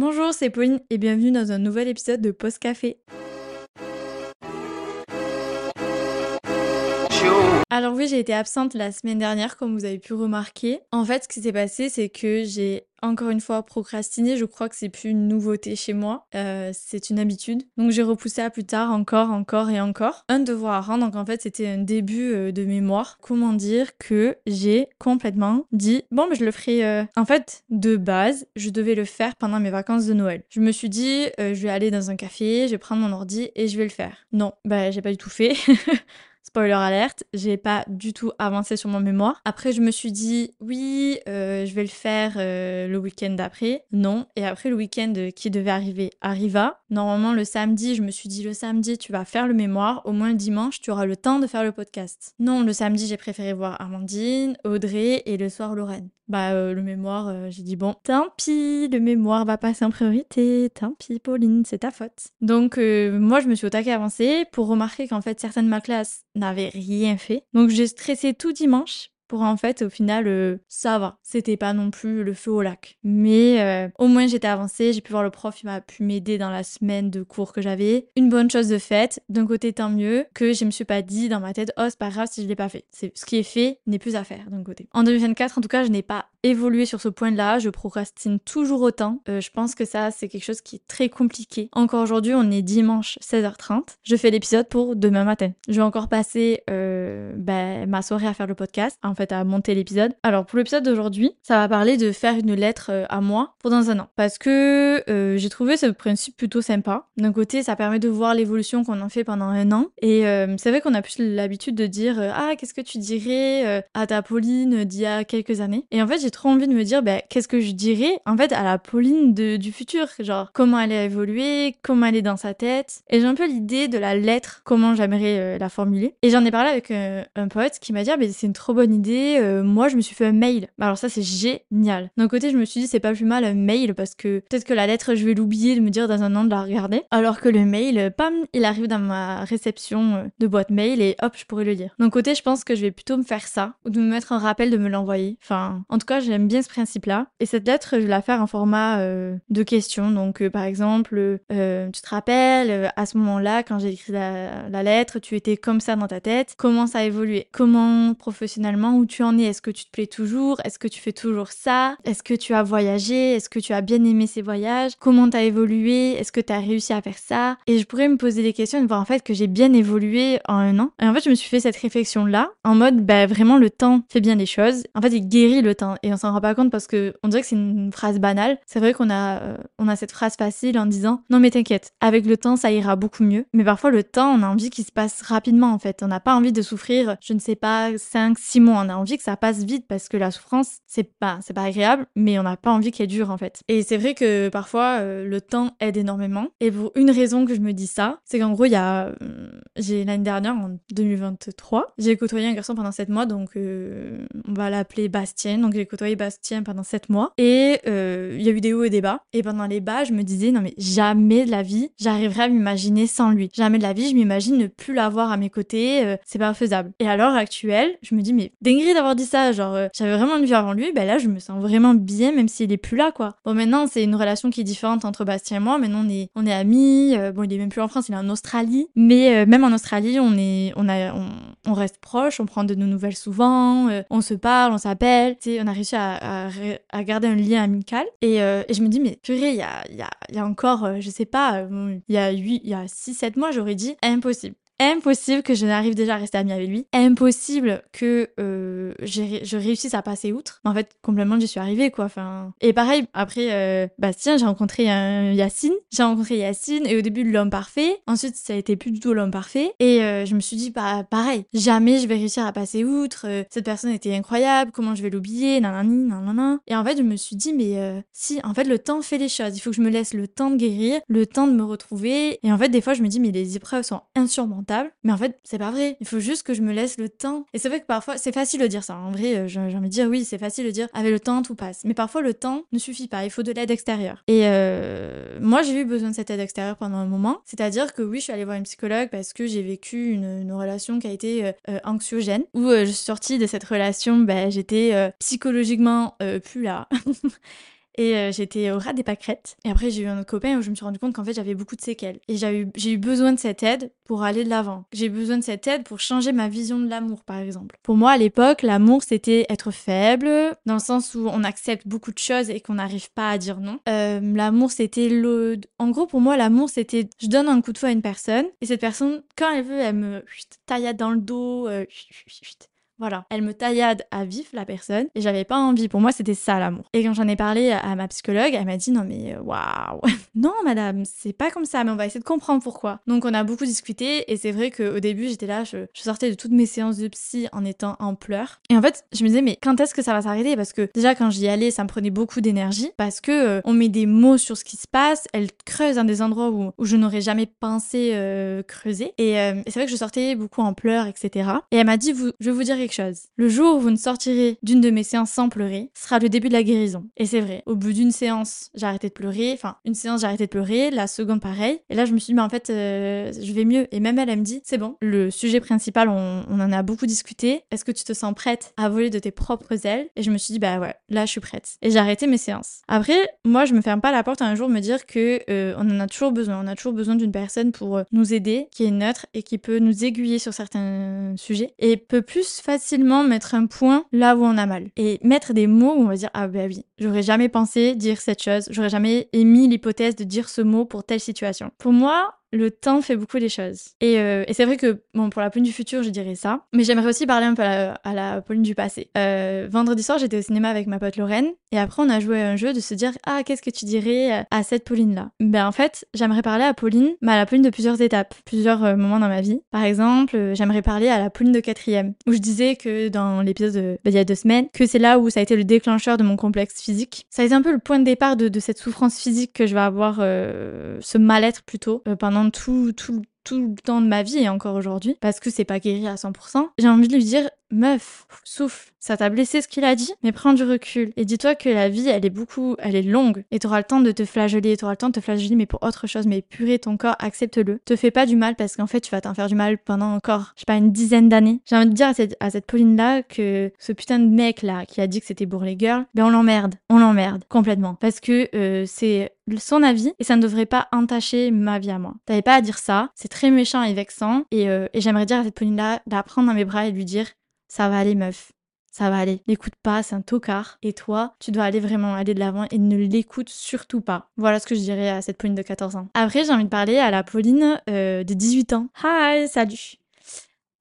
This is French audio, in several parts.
Bonjour, c'est Pauline et bienvenue dans un nouvel épisode de Post Café. Alors oui, j'ai été absente la semaine dernière, comme vous avez pu remarquer. En fait, ce qui s'est passé, c'est que j'ai encore une fois procrastiné. Je crois que c'est plus une nouveauté chez moi, euh, c'est une habitude. Donc j'ai repoussé à plus tard, encore, encore et encore. Un devoir à rendre, donc en fait c'était un début euh, de mémoire. Comment dire que j'ai complètement dit bon, mais je le ferai. Euh, en fait, de base, je devais le faire pendant mes vacances de Noël. Je me suis dit, je vais aller dans un café, je vais prendre mon ordi et je vais le faire. Non, bah j'ai pas du tout fait. Spoiler alerte, j'ai pas du tout avancé sur mon mémoire. Après, je me suis dit, oui, euh, je vais le faire euh, le week-end d'après. Non. Et après, le week-end qui devait arriver arriva. Normalement, le samedi, je me suis dit, le samedi, tu vas faire le mémoire. Au moins le dimanche, tu auras le temps de faire le podcast. Non, le samedi, j'ai préféré voir Armandine, Audrey et le soir Lorraine bah euh, le mémoire, euh, j'ai dit bon, tant pis, le mémoire va passer en priorité, tant pis Pauline, c'est ta faute. Donc euh, moi je me suis au taquet avancé pour remarquer qu'en fait certaines de ma classe n'avaient rien fait. Donc j'ai stressé tout dimanche pour en fait au final euh, ça va. C'était pas non plus le feu au lac. Mais euh, au moins j'étais avancée. J'ai pu voir le prof il m'a pu m'aider dans la semaine de cours que j'avais. Une bonne chose de faite d'un côté tant mieux que je me suis pas dit dans ma tête oh c'est pas grave si je l'ai pas fait c'est ce qui est fait n'est plus à faire d'un côté. En 2024 en tout cas je n'ai pas évolué sur ce point là je procrastine toujours autant. Euh, je pense que ça c'est quelque chose qui est très compliqué. Encore aujourd'hui on est dimanche 16h30 je fais l'épisode pour demain matin. Je vais encore passer ben, ma soirée à faire le podcast à monter l'épisode. Alors pour l'épisode d'aujourd'hui, ça va parler de faire une lettre euh, à moi pour dans un an. Parce que euh, j'ai trouvé ce principe plutôt sympa. D'un côté, ça permet de voir l'évolution qu'on en fait pendant un an. Et euh, c'est vrai qu'on a plus l'habitude de dire Ah, qu'est-ce que tu dirais à ta Pauline d'il y a quelques années? Et en fait, j'ai trop envie de me dire bah, Qu'est-ce que je dirais en fait à la Pauline du futur? Genre, comment elle a évolué, comment elle est dans sa tête. Et j'ai un peu l'idée de la lettre, comment j'aimerais la formuler. Et j'en ai parlé avec un pote qui m'a dit ah, c'est une trop bonne idée euh, moi je me suis fait un mail. Bah, alors ça c'est génial. D'un côté je me suis dit c'est pas plus mal un mail parce que peut-être que la lettre je vais l'oublier de me dire dans un an de la regarder. Alors que le mail, pam, il arrive dans ma réception euh, de boîte mail et hop je pourrais le lire. D'un côté je pense que je vais plutôt me faire ça ou de me mettre un rappel de me l'envoyer. Enfin en tout cas j'aime bien ce principe là. Et cette lettre je vais la faire en format euh, de questions. Donc par exemple tu te rappelles à ce moment-là quand j'ai écrit la lettre tu étais comme ça dans ta tête. Comment ça a évolué? Comment professionnellement où tu en es? Est-ce que tu te plais toujours? Est-ce que tu fais toujours ça? Est-ce que tu as voyagé? Est-ce que tu as bien aimé ces voyages? Comment t'as évolué? Est-ce que tu as réussi à faire ça? Et je pourrais me poser des questions et voir en fait que j'ai bien évolué en un an. Et en fait, je me suis fait cette réflexion-là en mode, bah vraiment, le temps fait bien les choses. En fait, il guérit le temps et on s'en rend pas compte parce que on dirait que c'est une phrase banale. C'est vrai qu'on a, euh, on a cette phrase facile en disant, non mais t'inquiète, avec le temps, ça ira beaucoup mieux. Mais parfois, le temps, on a envie qu'il se passe rapidement en fait. On n'a pas envie de souffrir, je ne sais pas, 5, 6 mois a envie que ça passe vite parce que la souffrance, c'est pas, c'est pas agréable, mais on n'a pas envie qu'elle dure en fait. Et c'est vrai que parfois euh, le temps aide énormément. Et pour une raison que je me dis ça, c'est qu'en gros, il y a, euh, j'ai l'année dernière, en 2023, j'ai côtoyé un garçon pendant 7 mois, donc euh, on va l'appeler Bastien. Donc j'ai côtoyé Bastien pendant 7 mois. Et il y a eu des hauts et des bas. Et pendant les bas, je me disais, non mais jamais de la vie, j'arriverai à m'imaginer sans lui. Jamais de la vie, je m'imagine ne plus l'avoir à mes côtés, c'est pas faisable. Et à l'heure actuelle, je me dis, mais dinguerie d'avoir dit ça, genre euh, j'avais vraiment une vie avant lui, ben là je me sens vraiment bien même s'il est plus là quoi. Bon maintenant c'est une relation qui est différente entre Bastien et moi, maintenant on est on est amis, euh, bon il est même plus en France, il est en Australie, mais euh, même en Australie on est on a on, reste proche, on prend de nos nouvelles souvent, on se parle, on s'appelle, tu sais on a réussi à, à, garder un lien amical. Et, et je me dis mais purée il y a y a, y a encore je sais pas il y a 8 il y a 6 7 mois j'aurais dit impossible impossible que je n'arrive déjà à rester amie avec lui. Impossible que euh, je réussisse à passer outre. En fait, complètement, j'y suis arrivée, quoi. Enfin, et pareil, après euh, Bastien, j'ai rencontré un Yacine. J'ai rencontré Yacine et au début l'homme parfait. Ensuite, ça a été plus du tout l'homme parfait. Et euh, je me suis dit, bah, pareil, jamais je vais réussir à passer outre. Euh, cette personne était incroyable. Comment je vais l'oublier Nanani, nanana. Et en fait, je me suis dit, mais euh, si, en fait, le temps fait les choses. Il faut que je me laisse le temps de guérir, le temps de me retrouver. Et en fait, des fois, je me dis, mais les épreuves sont insurmontables mais en fait, c'est pas vrai. Il faut juste que je me laisse le temps. Et c'est vrai que parfois, c'est facile de dire ça. En vrai, euh, j'ai envie de dire oui, c'est facile de dire avec le temps, tout passe. Mais parfois, le temps ne suffit pas. Il faut de l'aide extérieure. Et euh, moi, j'ai eu besoin de cette aide extérieure pendant un moment. C'est-à-dire que oui, je suis allée voir une psychologue parce que j'ai vécu une, relation qui a été euh, anxiogène. Où je suis sortie de cette relation, ben, j'étais psychologiquement plus là. et euh, j'étais au ras des pâquerettes. Et après, j'ai eu un autre copain où je me suis rendu compte qu'en fait, j'avais beaucoup de séquelles. Et j'ai eu, eu besoin de cette aide pour aller de l'avant. J'ai besoin de cette aide pour changer ma vision de l'amour, par exemple. Pour moi, à l'époque, l'amour, c'était être faible, dans le sens où on accepte beaucoup de choses et qu'on n'arrive pas à dire non. Euh, l'amour, c'était le... En gros, pour moi, l'amour, c'était je donne un coup de fouet à une personne et cette personne, quand elle veut, elle me taillade dans le dos, euh, voilà, elle me taillade à vif la personne et j'avais pas envie. Pour moi, c'était ça l'amour. Et quand j'en ai parlé à ma psychologue, elle m'a dit non mais euh, waouh, non madame, c'est pas comme ça, mais on va essayer de comprendre pourquoi. Donc on a beaucoup discuté et c'est vrai qu'au début j'étais là, je, sortais de toutes mes séances de psy en étant en pleurs. Et en fait, je me disais mais quand est-ce que ça va s'arrêter? Parce que déjà quand j'y allais, ça me prenait beaucoup d'énergie parce que euh, on met des mots sur ce qui se passe, elle creuse dans des endroits où, je n'aurais jamais pensé euh, creuser. Et, et c'est vrai que je sortais beaucoup en pleurs, etc. Et elle m'a dit je vais vous dire chose. Le jour où vous ne sortirez d'une de mes séances sans pleurer sera le début de la guérison. Et c'est vrai. Au bout d'une séance, j'ai arrêté de pleurer. Enfin, une séance, j'ai arrêté de pleurer. La seconde, pareil. Et là, je me suis dit, mais en fait, euh, je vais mieux. Et même elle, elle me dit, c'est bon. Le sujet principal, on, en a beaucoup discuté. Est-ce que tu te sens prête à voler de tes propres ailes? Et je me suis dit, bah ouais, là, je suis prête. Et j'ai arrêté mes séances. Après, moi, je me ferme pas la porte un jour me dire que euh, on en a toujours besoin. On a toujours besoin d'une personne pour euh, nous aider, qui est neutre et qui peut nous aiguiller sur certains sujets et peut plus facilement mettre un point là où on a mal. Et mettre des mots où on va dire ah bah oui j'aurais jamais pensé dire cette chose j'aurais jamais émis l'hypothèse de dire ce mot pour telle situation. Pour moi le temps fait beaucoup les choses. Et, euh, et c'est vrai que, bon, pour la Pauline du futur, je dirais ça. Mais j'aimerais aussi parler un peu à la, Pauline du passé. Euh, vendredi soir, j'étais au cinéma avec ma pote Lorraine. Et après, on a joué à un jeu de se dire, ah, qu'est-ce que tu dirais à cette Pauline-là? Ben, en fait, j'aimerais parler à Pauline, mais à la Pauline de plusieurs étapes, plusieurs euh, moments dans ma vie. Par exemple, j'aimerais parler à la Pauline de quatrième, où je disais que dans l'épisode ben, il y a deux semaines, que c'est là où ça a été le déclencheur de mon complexe physique. Ça a été un peu le point de départ de, de cette souffrance physique que je vais avoir, ce mal-être plutôt, tout le temps de ma vie et encore aujourd'hui, parce que c'est pas guéri à 100%, j'ai envie de lui dire, meuf, souffle, ça t'a blessé ce qu'il a dit, mais prends du recul. Et dis-toi que la vie, elle est beaucoup, elle est longue, et t'auras le temps de te flageller, t'auras le temps de te flageller, mais pour autre chose, mais purée, ton corps, accepte-le. Te fais pas du mal, parce qu'en fait, tu vas t'en faire du mal pendant encore, je sais pas, une dizaine d'années. J'ai envie de dire à cette, à cette Pauline-là que ce putain de mec-là, qui a dit que c'était pour les girls, ben on l'emmerde, on l'emmerde, complètement. Parce que euh, c'est son avis, et ça ne devrait pas entacher ma vie à moi. T'avais pas à dire ça, c'est très méchant et vexant. Euh, et, j'aimerais dire à cette Pauline-là d'apprendre dans mes bras et lui dire Ça va aller, meuf. Ça va aller. L'écoute pas, c'est un tocard. Et toi, tu dois aller vraiment aller de l'avant et ne l'écoute surtout pas. Voilà ce que je dirais à cette Pauline de 14 ans. Après, j'ai envie de parler à la Pauline euh, de 18 ans. Hi, salut.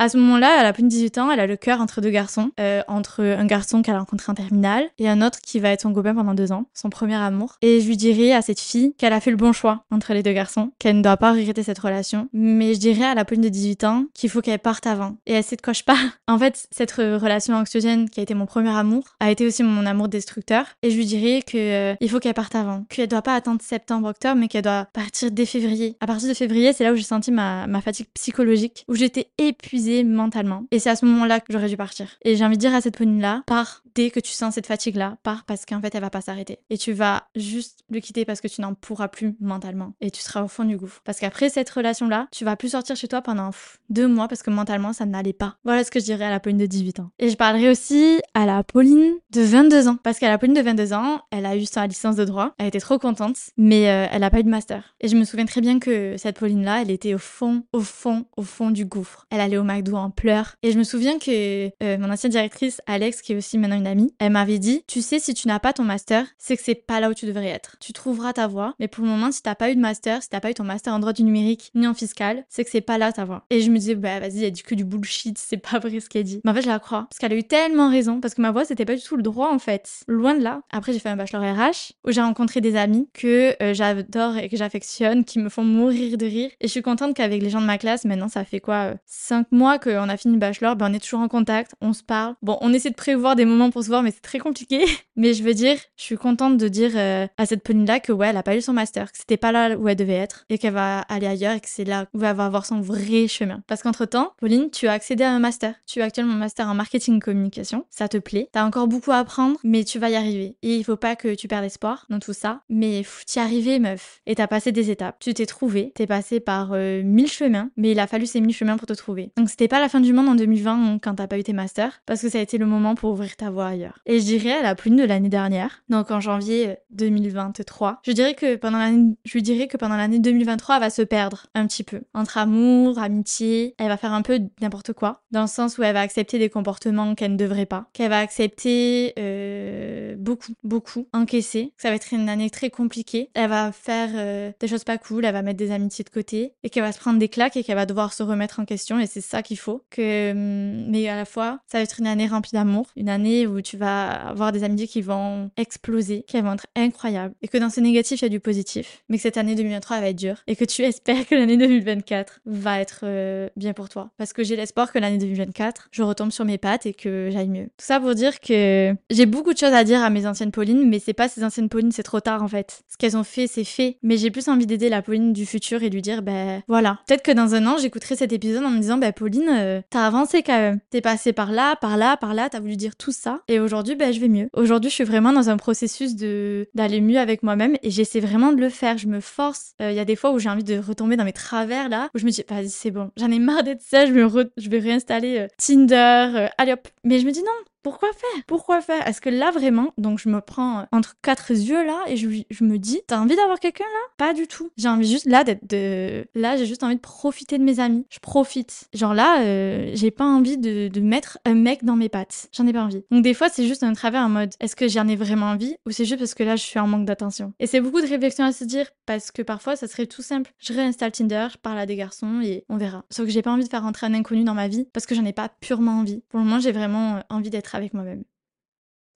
À ce moment-là, elle a plus de 18 ans, elle a le cœur entre deux garçons, euh, entre un garçon qu'elle a rencontré en terminale et un autre qui va être son copain pendant deux ans, son premier amour. Et je lui dirais à cette fille qu'elle a fait le bon choix entre les deux garçons, qu'elle ne doit pas regretter cette relation. Mais je dirais à la Pauline de 18 ans qu'il faut qu'elle parte avant. Et elle sait de quoi je. En fait, cette relation anxiogène qui a été mon premier amour a été aussi mon amour destructeur. Et je lui dirais que euh, il faut qu'elle parte avant, qu'elle doit pas attendre septembre, octobre, mais qu'elle doit partir dès février. À partir de février, c'est là où j'ai senti ma, ma fatigue psychologique, où j'étais épuisée mentalement. Et c'est à ce moment-là que j'aurais dû partir. Et j'ai envie de dire à cette Pauline-là, pars dès que tu sens cette fatigue-là, pars parce qu'en fait, elle va pas s'arrêter. Et tu vas juste le quitter parce que tu n'en pourras plus mentalement. Et tu seras au fond du gouffre. Parce qu'après cette relation-là, tu vas plus sortir chez toi pendant deux mois parce que mentalement, ça n'allait pas. Voilà ce que je dirais à la Pauline de 18 ans. Et je parlerai aussi à la Pauline de 22 ans. Parce qu'à la Pauline de 22 ans, elle a eu sa licence de droit. Elle était trop contente. Mais euh, elle a pas eu de master. Et je me souviens très bien que cette Pauline-là, elle était au fond, au fond, au fond du gouffre. Elle allait au McDo en pleurs. Et je me souviens que euh, mon ancienne directrice, Alex, qui est aussi maintenant une amie, elle m'avait dit, tu sais, si tu n'as pas ton master, c'est que c'est pas là où tu devrais être. Tu trouveras ta voie, mais pour le moment, si t'as pas eu de master, si t'as pas eu ton master en droit du numérique ni en fiscal, c'est que c'est pas là ta voie. Et je me disais, bah vas-y, elle dit que du bullshit, c'est pas vrai ce qu'elle dit. Mais en fait, je la crois. Parce qu'elle a eu tellement raison, parce que ma voie, c'était pas du tout le droit en fait. Loin de là. Après, j'ai fait un bachelor RH, où j'ai rencontré des amis que euh, j'adore et que j'affectionne, qui me font mourir de rire. Et je suis contente qu'avec les gens de ma classe, maintenant, ça fait quoi 5 euh, mois qu'on a fini le bachelor, ben on est toujours en contact, on se parle. Bon, on essaie de prévoir des moments pour se voir, mais c'est très compliqué. Mais je veux dire, je suis contente de dire euh, à cette Pauline-là que ouais, elle a pas eu son master, que c'était pas là où elle devait être et qu'elle va aller ailleurs et que c'est là où elle va avoir son vrai chemin. Parce qu'entre temps, Pauline, tu as accédé à un master. Tu as actuellement un master en marketing et communication. Ça te plaît. T'as encore beaucoup à apprendre, mais tu vas y arriver. Et il faut pas que tu perdes espoir dans tout ça. Mais tu y arrivé, meuf. Et t'as passé des étapes. Tu t'es trouvé. T'es passé par euh, mille chemins, mais il a fallu ces mille chemins pour te trouver. Donc c'était pas la fin du monde en 2020 quand t'as pas eu tes masters, parce que ça a été le moment pour ouvrir ta voie ailleurs. Et je dirais à la plume de l'année dernière, donc en janvier 2023, je dirais que pendant l'année, je dirais que pendant l'année 2023, elle va se perdre un petit peu entre amour, amitié. Elle va faire un peu n'importe quoi, dans le sens où elle va accepter des comportements qu'elle ne devrait pas, qu'elle va accepter euh, beaucoup, beaucoup, encaisser. Ça va être une année très compliquée. Elle va faire euh, des choses pas cool, elle va mettre des amitiés de côté et qu'elle va se prendre des claques et qu'elle va devoir se remettre en question. Et c'est ça qu'il faut. Que, hum, mais à la fois, ça va être une année remplie d'amour, une année tu vas avoir des amitiés qui vont exploser, qui vont être incroyables, et que dans ce négatif, il y a du positif. Mais que cette année 2023, elle va être dure et que tu espères que l'année 2024 va être euh, bien pour toi. Parce que j'ai l'espoir que l'année 2024, je retombe sur mes pattes et que j'aille mieux. Tout ça pour dire que j'ai beaucoup de choses à dire à mes anciennes Paulines, mais c'est pas ces anciennes Paulines, c'est trop tard en fait. Ce qu'elles ont fait, c'est fait. Mais j'ai plus envie d'aider la Pauline du futur et lui dire, ben voilà. Peut-être que dans un an, j'écouterai cet épisode en me disant, ben Pauline, euh, t'as avancé quand même. T'es passé par là, par là, par là, t'as voulu dire tout ça. Et aujourd'hui, ben je vais mieux. Aujourd'hui, je suis vraiment dans un processus de d'aller mieux avec moi-même et j'essaie vraiment de le faire. Je me force. Euh, il y a des fois où j'ai envie de retomber dans mes travers là, où je me dis, vas-y, c'est bon, j'en ai marre d'être ça, je, me je vais réinstaller euh, Tinder, allez hop. Mais je me dis non, pourquoi faire? Pourquoi faire? Est-ce que là vraiment, donc je me prends entre quatre yeux là et je, je me dis, t'as envie d'avoir quelqu'un là? Pas du tout. J'ai envie juste là d'être de, là j'ai juste envie de profiter de mes amis. Je profite. Genre là, euh, j'ai pas envie de, de, mettre un mec dans mes pattes. J'en ai pas envie. Donc des fois c'est juste un travers en mode, est-ce que j'en ai vraiment envie ou c'est juste parce que là je suis en manque d'attention? Et c'est beaucoup de réflexion à se dire parce que parfois ça serait tout simple. Je réinstalle Tinder, je parle à des garçons et on verra. Sauf que j'ai pas envie de faire rentrer un inconnu dans ma vie parce que j'en ai pas purement envie. Pour le moment j'ai vraiment envie d'être avec moi-même.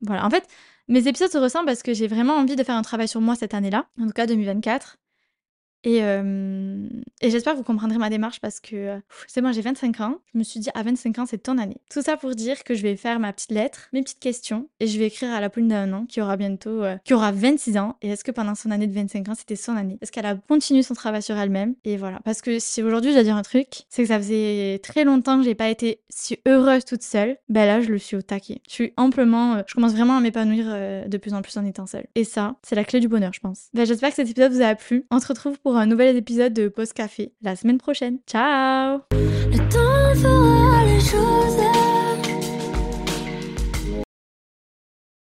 Voilà, en fait, mes épisodes se ressemblent parce que j'ai vraiment envie de faire un travail sur moi cette année-là, en tout cas 2024. Et, et j'espère que vous comprendrez ma démarche parce que c'est bon, j'ai 25 ans. Je me suis dit, à 25 ans, c'est ton année. Tout ça pour dire que je vais faire ma petite lettre, mes petites questions, et je vais écrire à la poule d'un an qui aura bientôt, qui aura 26 ans. Et est-ce que pendant son année de 25 ans, c'était son année? Est-ce qu'elle a continué son travail sur elle-même? Et voilà. Parce que si aujourd'hui, je dois dire un truc, c'est que ça faisait très longtemps que j'ai pas été si heureuse toute seule. Ben là, je le suis au taquet. Je suis amplement, je commence vraiment à m'épanouir de plus en plus en étant seule. Et ça, c'est la clé du bonheur, je pense. Ben, j'espère que cet épisode vous a plu. On se retrouve pour un nouvel épisode de Post Café. La semaine prochaine. Ciao